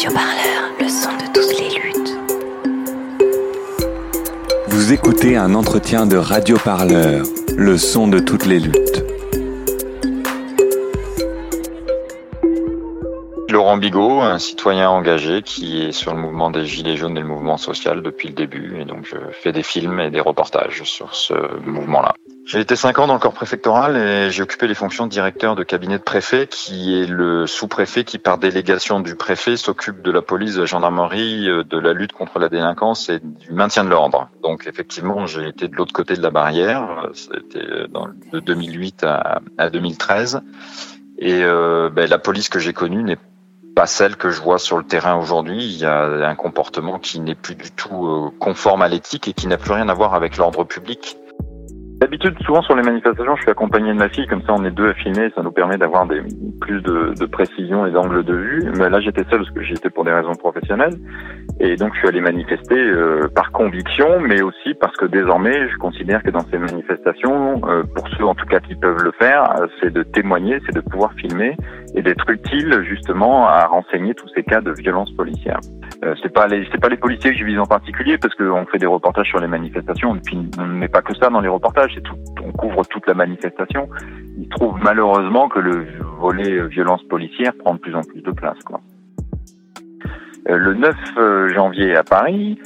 Radio Parleur, le son de toutes les luttes. Vous écoutez un entretien de Radio Parleur, le son de toutes les luttes. Laurent Bigot, un citoyen engagé qui est sur le mouvement des Gilets jaunes et le mouvement social depuis le début. Et donc, je fais des films et des reportages sur ce mouvement-là. J'ai été cinq ans dans le corps préfectoral et j'ai occupé les fonctions de directeur de cabinet de préfet, qui est le sous-préfet qui, par délégation du préfet, s'occupe de la police, de la gendarmerie, euh, de la lutte contre la délinquance et du maintien de l'ordre. Donc, effectivement, j'ai été de l'autre côté de la barrière. C'était de 2008 à, 2013. Et euh, ben, la police que j'ai connue n'est pas celle que je vois sur le terrain aujourd'hui. Il y a un comportement qui n'est plus du tout euh, conforme à l'éthique et qui n'a plus rien à voir avec l'ordre public. D'habitude, souvent sur les manifestations, je suis accompagné de ma fille, comme ça on est deux à filmer, ça nous permet d'avoir des, plus de, de précision et d'angle de vue. Mais là, j'étais seul parce que j'y étais pour des raisons professionnelles. Et donc, je suis allé manifester euh, par conviction, mais aussi parce que désormais, je considère que dans ces manifestations, euh, pour ceux en tout cas qui peuvent le faire, c'est de témoigner, c'est de pouvoir filmer et d'être utile justement à renseigner tous ces cas de violence policière. Euh, c'est pas les c'est pas les policiers que je vise en particulier parce qu'on fait des reportages sur les manifestations et puis on ne met pas que ça dans les reportages, c'est tout, on couvre toute la manifestation. Il trouve malheureusement que le volet violence policière prend de plus en plus de place. Quoi. Euh, le 9 euh, janvier à Paris,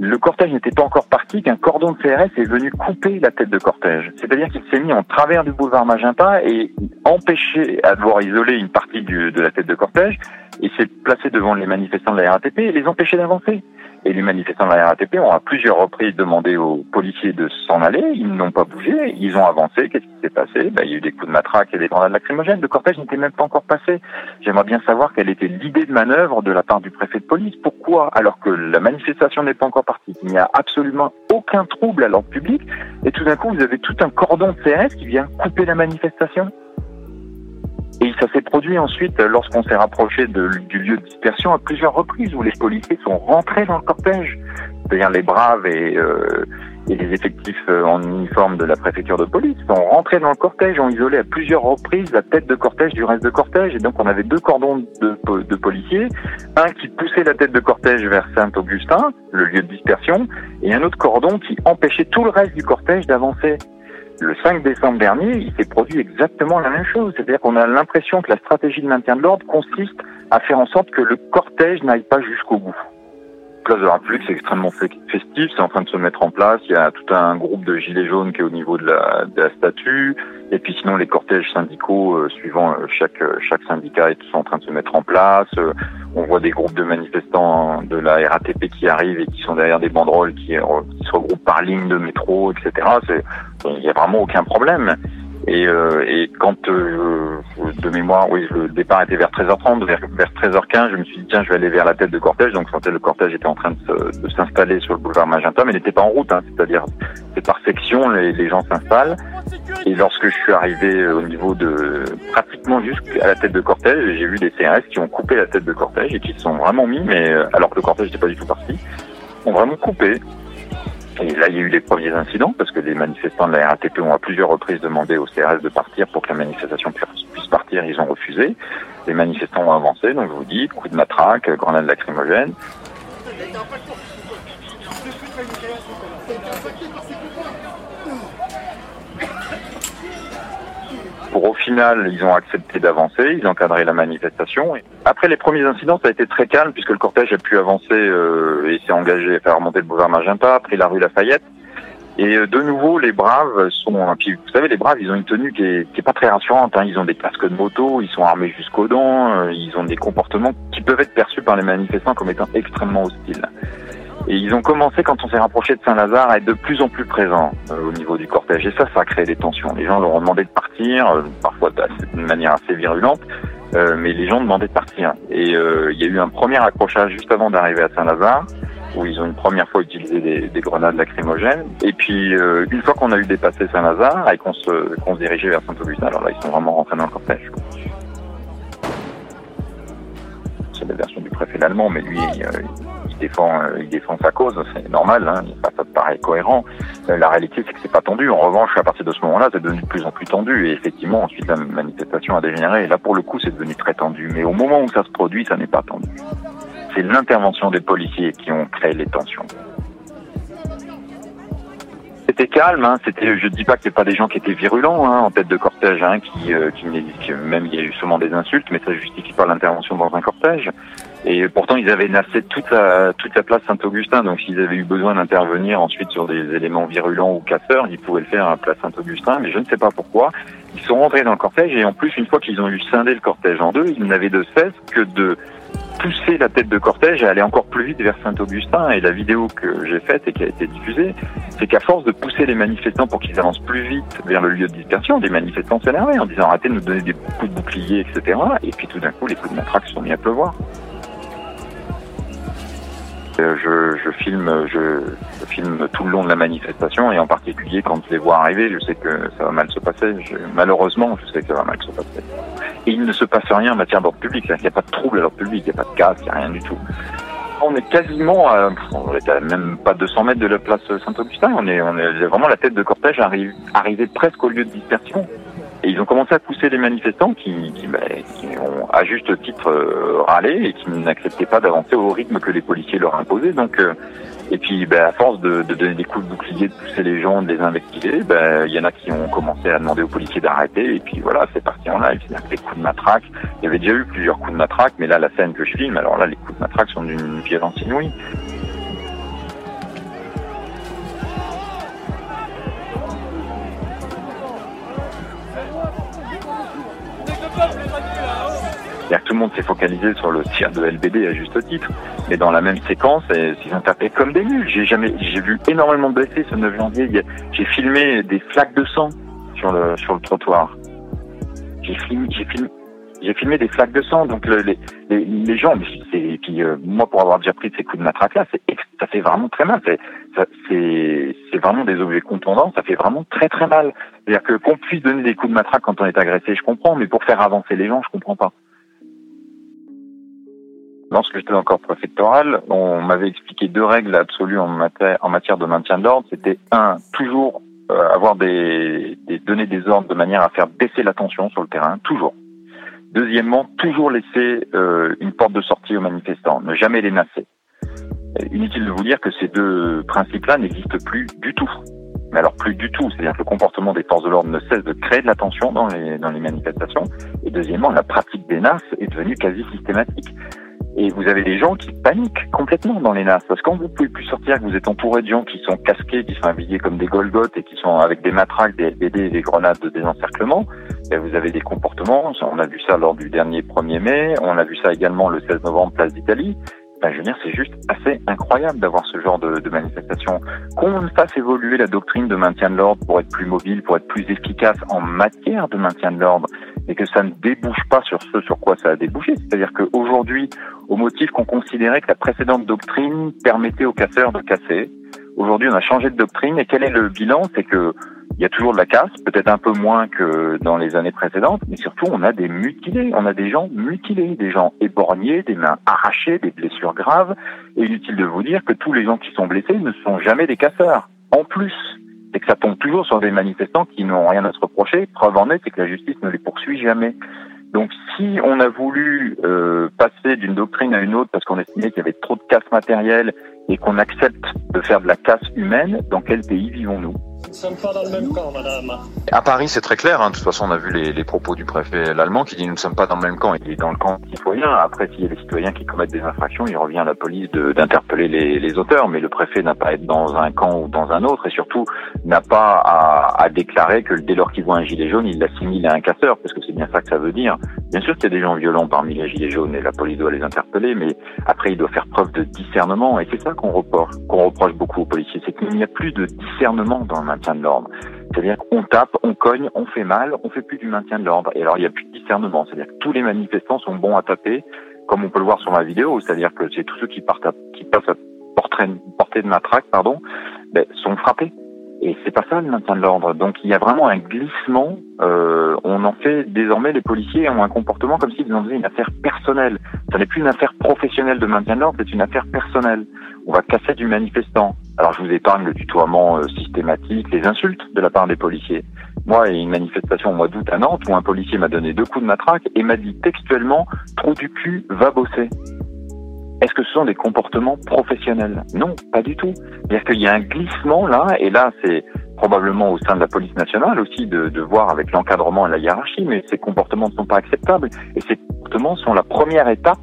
le cortège n'était pas encore parti qu'un cordon de CRS est venu couper la tête de cortège. C'est-à-dire qu'il s'est mis en travers du boulevard Magenta et empêché à devoir isoler une partie de la tête de cortège et s'est placé devant les manifestants de la RATP et les empêcher d'avancer. Et les manifestants de la RATP ont à plusieurs reprises demandé aux policiers de s'en aller. Ils n'ont pas bougé. Ils ont avancé. Qu'est-ce qui s'est passé? Ben, Il y a eu des coups de matraque et des grenades lacrymogènes. Le cortège n'était même pas encore passé. J'aimerais bien savoir quelle était l'idée de manœuvre de la part du préfet de police. Pourquoi, alors que la manifestation n'est pas encore partie, qu'il n'y a absolument aucun trouble à l'ordre public, et tout d'un coup vous avez tout un cordon de CRS qui vient couper la manifestation? Et ça s'est produit ensuite lorsqu'on s'est rapproché du lieu de dispersion à plusieurs reprises où les policiers sont rentrés dans le cortège. C'est-à-dire les braves et, euh, les effectifs euh, en uniforme de la préfecture de police sont rentrés dans le cortège, ont isolé à plusieurs reprises la tête de cortège du reste de cortège. Et donc on avait deux cordons de policiers, un qui poussait la tête de cortège vers Saint-Augustin, le lieu de dispersion, et un autre cordon qui empêchait tout le reste du cortège d'avancer le 5 décembre dernier, il s'est produit exactement la même chose. C'est-à-dire qu'on a l'impression que la stratégie de maintien de l'ordre consiste à faire en sorte que le cortège n'aille pas jusqu'au bout. Place de la République, c'est extrêmement festif, c'est en train de se mettre en place. Il y a tout un groupe de gilets jaunes qui est au niveau de la, statue. Et puis sinon, les cortèges syndicaux, euh, suivant euh, chaque, euh, chaque syndicat, est sont en train de se mettre en place. on voit des groupes de manifestants de la RATP qui arrivent et qui sont derrière des banderoles qui se regroupent par ligne de métro, etc. Il n'y a vraiment aucun problème. Et, euh, et quand euh, de mémoire, oui, le départ était vers 13h30, vers, vers 13h15, je me suis dit tiens, je vais aller vers la tête de cortège. Donc le cortège était en train de, s'installer sur le boulevard Magenta, mais n'était pas en route. Hein, C'est-à-dire, c'est par section, les, les gens s'installent. Et lorsque je suis arrivé au niveau de pratiquement jusqu'à la tête de cortège, j'ai vu des CRS qui ont coupé la tête de cortège et qui se sont vraiment mis, mais euh, alors que le cortège n'était pas du tout parti, ont vraiment coupé et là, il y a eu les premiers incidents parce que les manifestants de la RATP ont à plusieurs reprises demandé au CRS de partir pour que la manifestation puisse partir. Ils ont refusé. Les manifestants ont avancé, donc je vous dis, coup de matraque, grenade lacrymogène pour au final, ils ont accepté d'avancer, ils ont encadré la manifestation. Après les premiers incidents, ça a été très calme puisque le cortège a pu avancer euh, et s'est engagé à faire remonter le boulevard Magenta, pris la rue Lafayette. Et euh, de nouveau, les braves sont. Puis, vous savez, les braves, ils ont une tenue qui est, qui est pas très rassurante. Hein. Ils ont des casques de moto, ils sont armés jusqu'aux dents, euh, ils ont des comportements qui peuvent être perçus par les manifestants comme étant extrêmement hostiles. Et ils ont commencé, quand on s'est rapproché de Saint-Lazare, à être de plus en plus présents euh, au niveau du cortège. Et ça, ça a créé des tensions. Les gens leur ont demandé de partir, euh, parfois d'une manière assez virulente, euh, mais les gens demandaient de partir. Et il y a eu un premier accrochage juste avant d'arriver à Saint-Lazare, où ils ont une première fois utilisé des, des grenades lacrymogènes. Et puis, une fois qu'on a eu dépassé Saint-Lazare et qu'on se, qu'on se dirigeait vers Saint-Augustin, alors là, ils sont vraiment rentrés dans le cortège. C'est la version du préfet allemand, mais lui, euh, il défend sa cause, c'est normal, hein, ça paraît cohérent. Euh, la réalité, c'est que c'est pas tendu. En revanche, à partir de ce moment-là, c'est devenu de plus en plus tendu. Et effectivement, ensuite, la manifestation a dégénéré. Et là, pour le coup, c'est devenu très tendu. Mais au moment où ça se produit, ça n'est pas tendu. c'est l'intervention des policiers qui ont créé les tensions. C'était calme, hein, c'était, je dis pas que c'est pas des gens qui étaient virulents hein, en tête de cortège, hein, qui, euh, qui, même il y a eu sûrement des insultes, mais ça justifie pas l'intervention dans un cortège. Et pourtant, ils avaient nassé toute la, toute la place Saint-Augustin. Donc, s'ils avaient eu besoin d'intervenir ensuite sur des éléments virulents ou casseurs, ils pouvaient le faire à place Saint-Augustin. Mais je ne sais pas pourquoi. Ils sont rentrés dans le cortège et en plus, une fois qu'ils ont eu scindé le cortège en deux, ils n'avaient de cesse que de pousser la tête de cortège et aller encore plus vite vers Saint-Augustin. Et la vidéo que j'ai faite et qui a été diffusée, c'est qu'à force de pousser les manifestants pour qu'ils avancent plus vite vers le lieu de dispersion, des manifestants s'énervaient en disant arrêtez de nous donner des coups de bouclier, etc. Et puis tout d'un coup, les coups de matraque sont mis à pleuvoir. Je, je, filme, je, filme tout le long de la manifestation et en particulier quand je les vois arriver, je sais que ça va mal se passer. malheureusement, je sais que ça va mal se passer. Et il ne se passe rien en matière d'ordre public. Il n'y a pas de trouble à l'ordre public, il n'y a pas de casse, il n'y a rien du tout. On est quasiment, à, on est à même pas 200 mètres de la place Saint-Augustin. On est, on est vraiment la tête de cortège arrive, arrivé presque au lieu de dispersion. Et ils ont commencé à pousser les manifestants qui, qui, bah, qui ont à juste titre euh, râlé et qui n'acceptaient pas d'avancer au rythme que les policiers leur imposaient. Donc, euh, et puis, bah, à force de, de, donner des coups de bouclier, de pousser les gens, de les investiguer, bah, il y en a qui ont commencé à demander aux policiers d'arrêter. Et puis voilà, c'est parti en live. C'est-à-dire que les coups de matraque, il y avait déjà eu plusieurs coups de matraque, mais là, la scène que je filme, alors là, les coups de matraque sont d'une violence inouïe. Tout le monde s'est focalisé sur le tir de LBD à juste titre, mais dans la même séquence, ils ont tapé comme des nuls. J'ai jamais, j'ai vu énormément de blessés ce 9 janvier. J'ai filmé des flaques de sang sur le sur le trottoir. J'ai filmé, des flaques de sang. Donc les, les, les gens, et puis euh, moi pour avoir déjà pris ces coups de matraque là, ça fait vraiment très mal. C'est vraiment des objets contondants, ça fait vraiment très très mal. C'est-à-dire que qu'on puisse donner des coups de matraque quand on est agressé, je comprends, mais pour faire avancer les gens, je comprends pas. Lorsque j'étais encore préfectoral, on m'avait expliqué deux règles absolues en matière, de maintien de l'ordre. C'était un, toujours euh, avoir des, donner des ordres de manière à faire baisser la tension sur le terrain, toujours. Deuxièmement, toujours laisser euh, une porte de sortie aux manifestants, ne jamais les masser. Inutile de vous dire que ces deux principes-là n'existent plus du tout. Mais alors plus du tout, c'est-à-dire que le comportement des forces de l'ordre ne cesse de créer de la tension dans les, dans les manifestations. Et deuxièmement, la pratique des NAS est devenue quasi systématique. Et vous avez des gens qui paniquent complètement dans les NAS. Parce que quand vous pouvez plus sortir, que vous êtes entouré de gens qui sont casqués, qui sont habillés comme des Golgotes et qui sont avec des matraques, des LBD et des grenades de désencerclement, et vous avez des comportements. On a vu ça lors du dernier 1er mai. On a vu ça également le 16 novembre, place d'Italie. Ben, je veux dire, c'est juste assez incroyable d'avoir ce genre de, de manifestation. Qu'on fasse évoluer la doctrine de maintien de l'ordre pour être plus mobile, pour être plus efficace en matière de maintien de l'ordre, et que ça ne débouche pas sur ce sur quoi ça a débouché. C'est-à-dire qu'aujourd'hui, au motif qu'on considérait que la précédente doctrine permettait aux casseurs de casser, aujourd'hui on a changé de doctrine, et quel est le bilan? C'est que il y a toujours de la casse, peut-être un peu moins que dans les années précédentes, mais surtout on a des mutilés, on a des gens mutilés, des gens éborgnés, des mains arrachées, des blessures graves. Et inutile de vous dire que tous les gens qui sont blessés ne sont jamais des casseurs. En plus, c'est que ça tombe toujours sur des manifestants qui n'ont rien à se reprocher. Preuve en est, c'est que la justice ne les poursuit jamais. Donc si on a voulu euh, passer d'une doctrine à une autre parce qu'on estimait qu'il y avait trop de casse matérielle et qu'on accepte de faire de la casse humaine, dans quel pays vivons-nous? Nous ne sommes pas dans le même camp, madame. À Paris, c'est très clair. Hein. De toute façon, on a vu les, les propos du préfet allemand qui dit nous ne sommes pas dans le même camp. Il est dans le camp citoyen. Après, s'il y a des citoyens qui commettent des infractions, il revient à la police d'interpeller les, les, auteurs. Mais le préfet n'a pas à être dans un camp ou dans un autre et surtout n'a pas à, à, déclarer que dès lors qu'il voit un gilet jaune, il l'assimile à un casseur, parce que c'est bien ça que ça veut dire. Bien sûr qu'il y a des gens violents parmi les gilets jaunes et la police doit les interpeller, mais après, il doit faire preuve de discernement et c'est ça qu'on reproche, qu'on reproche beaucoup aux policiers, c'est qu'il n'y a plus de discernement dans le maintien de l'ordre. C'est-à-dire qu'on tape, on cogne, on fait mal, on fait plus du maintien de l'ordre. Et alors il n'y a plus de discernement. C'est-à-dire que tous les manifestants sont bons à taper, comme on peut le voir sur ma vidéo. C'est-à-dire que c'est tous ceux qui partent qui passent à portée de matraque, pardon, ben, sont frappés. Et c'est pas ça le maintien de l'ordre. Donc il y a vraiment un glissement. Euh, on en fait désormais les policiers ont un comportement comme s'ils en faisaient une affaire personnelle. Ça n'est plus une affaire professionnelle de maintien de l'ordre, c'est une affaire personnelle. On va casser du manifestant. Alors je vous épargne le tutoiement euh, systématique, les insultes de la part des policiers. Moi, il y a une manifestation au mois d'août à Nantes où un policier m'a donné deux coups de matraque et m'a dit textuellement "Trou du cul, va bosser". Est-ce que ce sont des comportements professionnels? Non, pas du tout. C'est-à-dire qu'il y a un glissement là, et là c'est probablement au sein de la police nationale aussi de, de voir avec l'encadrement et la hiérarchie, mais ces comportements ne sont pas acceptables et ces comportements sont la première étape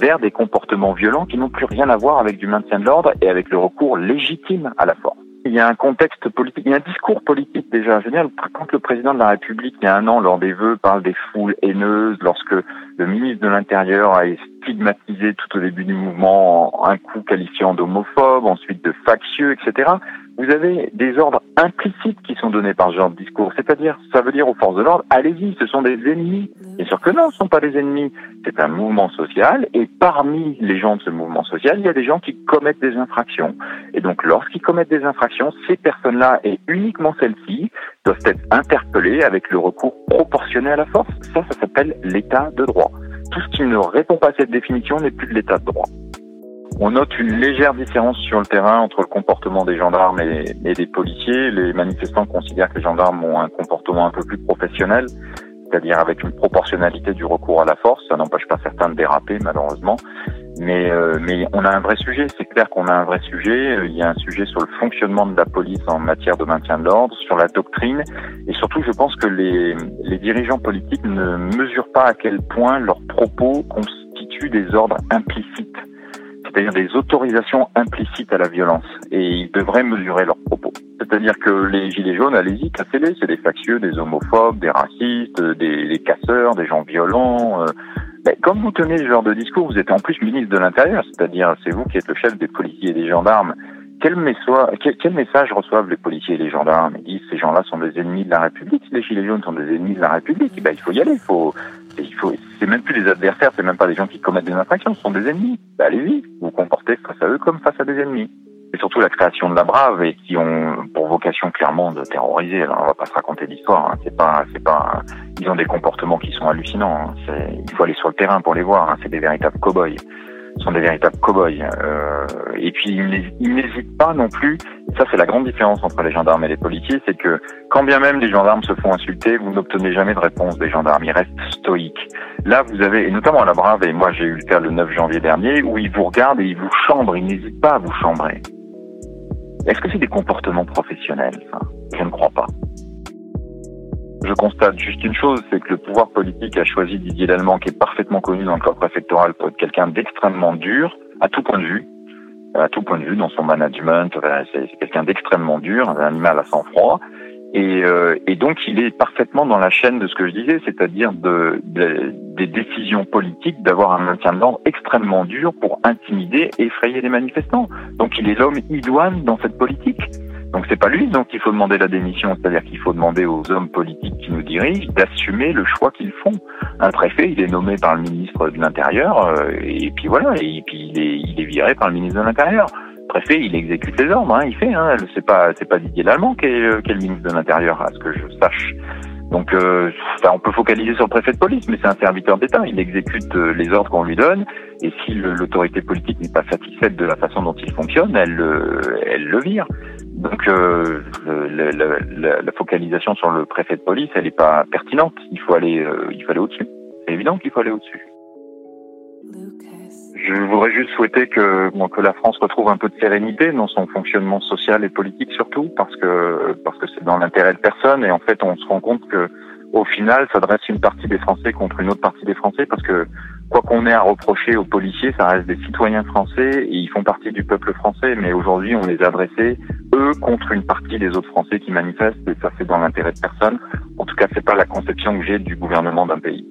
vers des comportements violents qui n'ont plus rien à voir avec du maintien de l'ordre et avec le recours légitime à la force. Il y a un contexte politique, il y a un discours politique déjà. Dire, quand le président de la République, il y a un an, lors des vœux, parle des foules haineuses, lorsque le ministre de l'Intérieur a stigmatisé tout au début du mouvement un coup qualifiant d'homophobe, ensuite de factieux, etc vous avez des ordres implicites qui sont donnés par ce genre de discours. C'est-à-dire, ça veut dire aux forces de l'ordre, allez-y, ce sont des ennemis. Bien sûr que non, ce ne sont pas des ennemis. C'est un mouvement social et parmi les gens de ce mouvement social, il y a des gens qui commettent des infractions. Et donc, lorsqu'ils commettent des infractions, ces personnes-là et uniquement celles-ci doivent être interpellées avec le recours proportionné à la force. Ça, ça s'appelle l'état de droit. Tout ce qui ne répond pas à cette définition n'est plus de l'état de droit. On note une légère différence sur le terrain entre le comportement des gendarmes et, des policiers. Les manifestants considèrent que les gendarmes ont un comportement un peu plus professionnel, c'est-à-dire avec une proportionnalité du recours à la force. Ça n'empêche pas certains de déraper, malheureusement. Mais, euh, mais on a un vrai sujet. C'est clair qu'on a un vrai sujet. Il y a un sujet sur le fonctionnement de la police en matière de maintien de l'ordre, sur la doctrine. Et surtout, je pense que les, les dirigeants politiques ne mesurent pas à quel point leurs propos constituent des ordres implicites c'est-à-dire des autorisations implicites à la violence, et ils devraient mesurer leurs propos. C'est-à-dire que les gilets jaunes, allez-y, cassez-les, c'est des factieux, des homophobes, des racistes, des, des casseurs, des gens violents. Euh. Ben, comme vous tenez ce genre de discours, vous êtes en plus ministre de l'Intérieur, c'est-à-dire c'est vous qui êtes le chef des policiers et des gendarmes. Quel, message reçoivent les policiers et les gendarmes? Ils disent ces gens-là sont des ennemis de la République, les gilets jaunes sont des ennemis de la République. Ben, il faut y aller, il faut, il c'est même plus des adversaires, c'est même pas des gens qui commettent des infractions, ce sont des ennemis. Ben, allez-y, vous comportez face à eux comme face à des ennemis. Et surtout la création de la Brave et qui ont pour clairement de terroriser. Alors, on va pas se raconter l'histoire. Hein. C'est pas, c'est pas. Ils ont des comportements qui sont hallucinants. Hein. Il faut aller sur le terrain pour les voir. Hein. C'est des véritables cow-boys sont des véritables cow-boys. Euh, et puis ils n'hésitent pas non plus. ça c'est la grande différence entre les gendarmes et les policiers, c'est que quand bien même les gendarmes se font insulter, vous n'obtenez jamais de réponse des gendarmes. Ils restent stoïques. Là vous avez, et notamment à la Brave, et moi j'ai eu le cas le 9 janvier dernier, où ils vous regardent et ils vous chambrent. Ils n'hésitent pas à vous chambrer. Est-ce que c'est des comportements professionnels Je ne crois pas. Je constate juste une chose, c'est que le pouvoir politique a choisi Didier Lallemand, qui est parfaitement connu dans le corps préfectoral pour être quelqu'un d'extrêmement dur, à tout point de vue, à tout point de vue, dans son management, c'est quelqu'un d'extrêmement dur, un animal à sang-froid, et, euh, et, donc il est parfaitement dans la chaîne de ce que je disais, c'est-à-dire de, de, des décisions politiques d'avoir un maintien de l'ordre extrêmement dur pour intimider et effrayer les manifestants. Donc il est l'homme idoine dans cette politique. Donc c'est pas lui donc il faut demander la démission, c'est-à-dire qu'il faut demander aux hommes politiques qui nous dirigent d'assumer le choix qu'ils font. Un préfet, il est nommé par le ministre de l'Intérieur euh, et puis voilà, et puis il est, il est viré par le ministre de l'Intérieur. Le préfet, il exécute les ordres, hein, il fait. Hein, c'est pas c'est pas Didier Lallemand qui est, euh, qui est le ministre de l'Intérieur, à ce que je sache. Donc, euh, on peut focaliser sur le préfet de police, mais c'est un serviteur d'État. Il exécute euh, les ordres qu'on lui donne, et si l'autorité politique n'est pas satisfaite de la façon dont il fonctionne, elle, elle le vire. Donc, euh, la, la, focalisation sur le préfet de police, elle n'est pas pertinente. Il faut aller, euh, il faut aller au-dessus. C'est évident qu'il faut aller au-dessus. Je voudrais juste souhaiter que, la France retrouve un peu de sérénité dans son fonctionnement social et politique surtout, parce que parce que c'est dans l'intérêt de personne et en fait on se rend compte que au final ça dresse une partie des Français contre une autre partie des Français parce que quoi qu'on ait à reprocher aux policiers, ça reste des citoyens français et ils font partie du peuple français. Mais aujourd'hui on les a adressés eux contre une partie des autres Français qui manifestent et ça c'est dans l'intérêt de personne. En tout cas c'est pas la conception que j'ai du gouvernement d'un pays.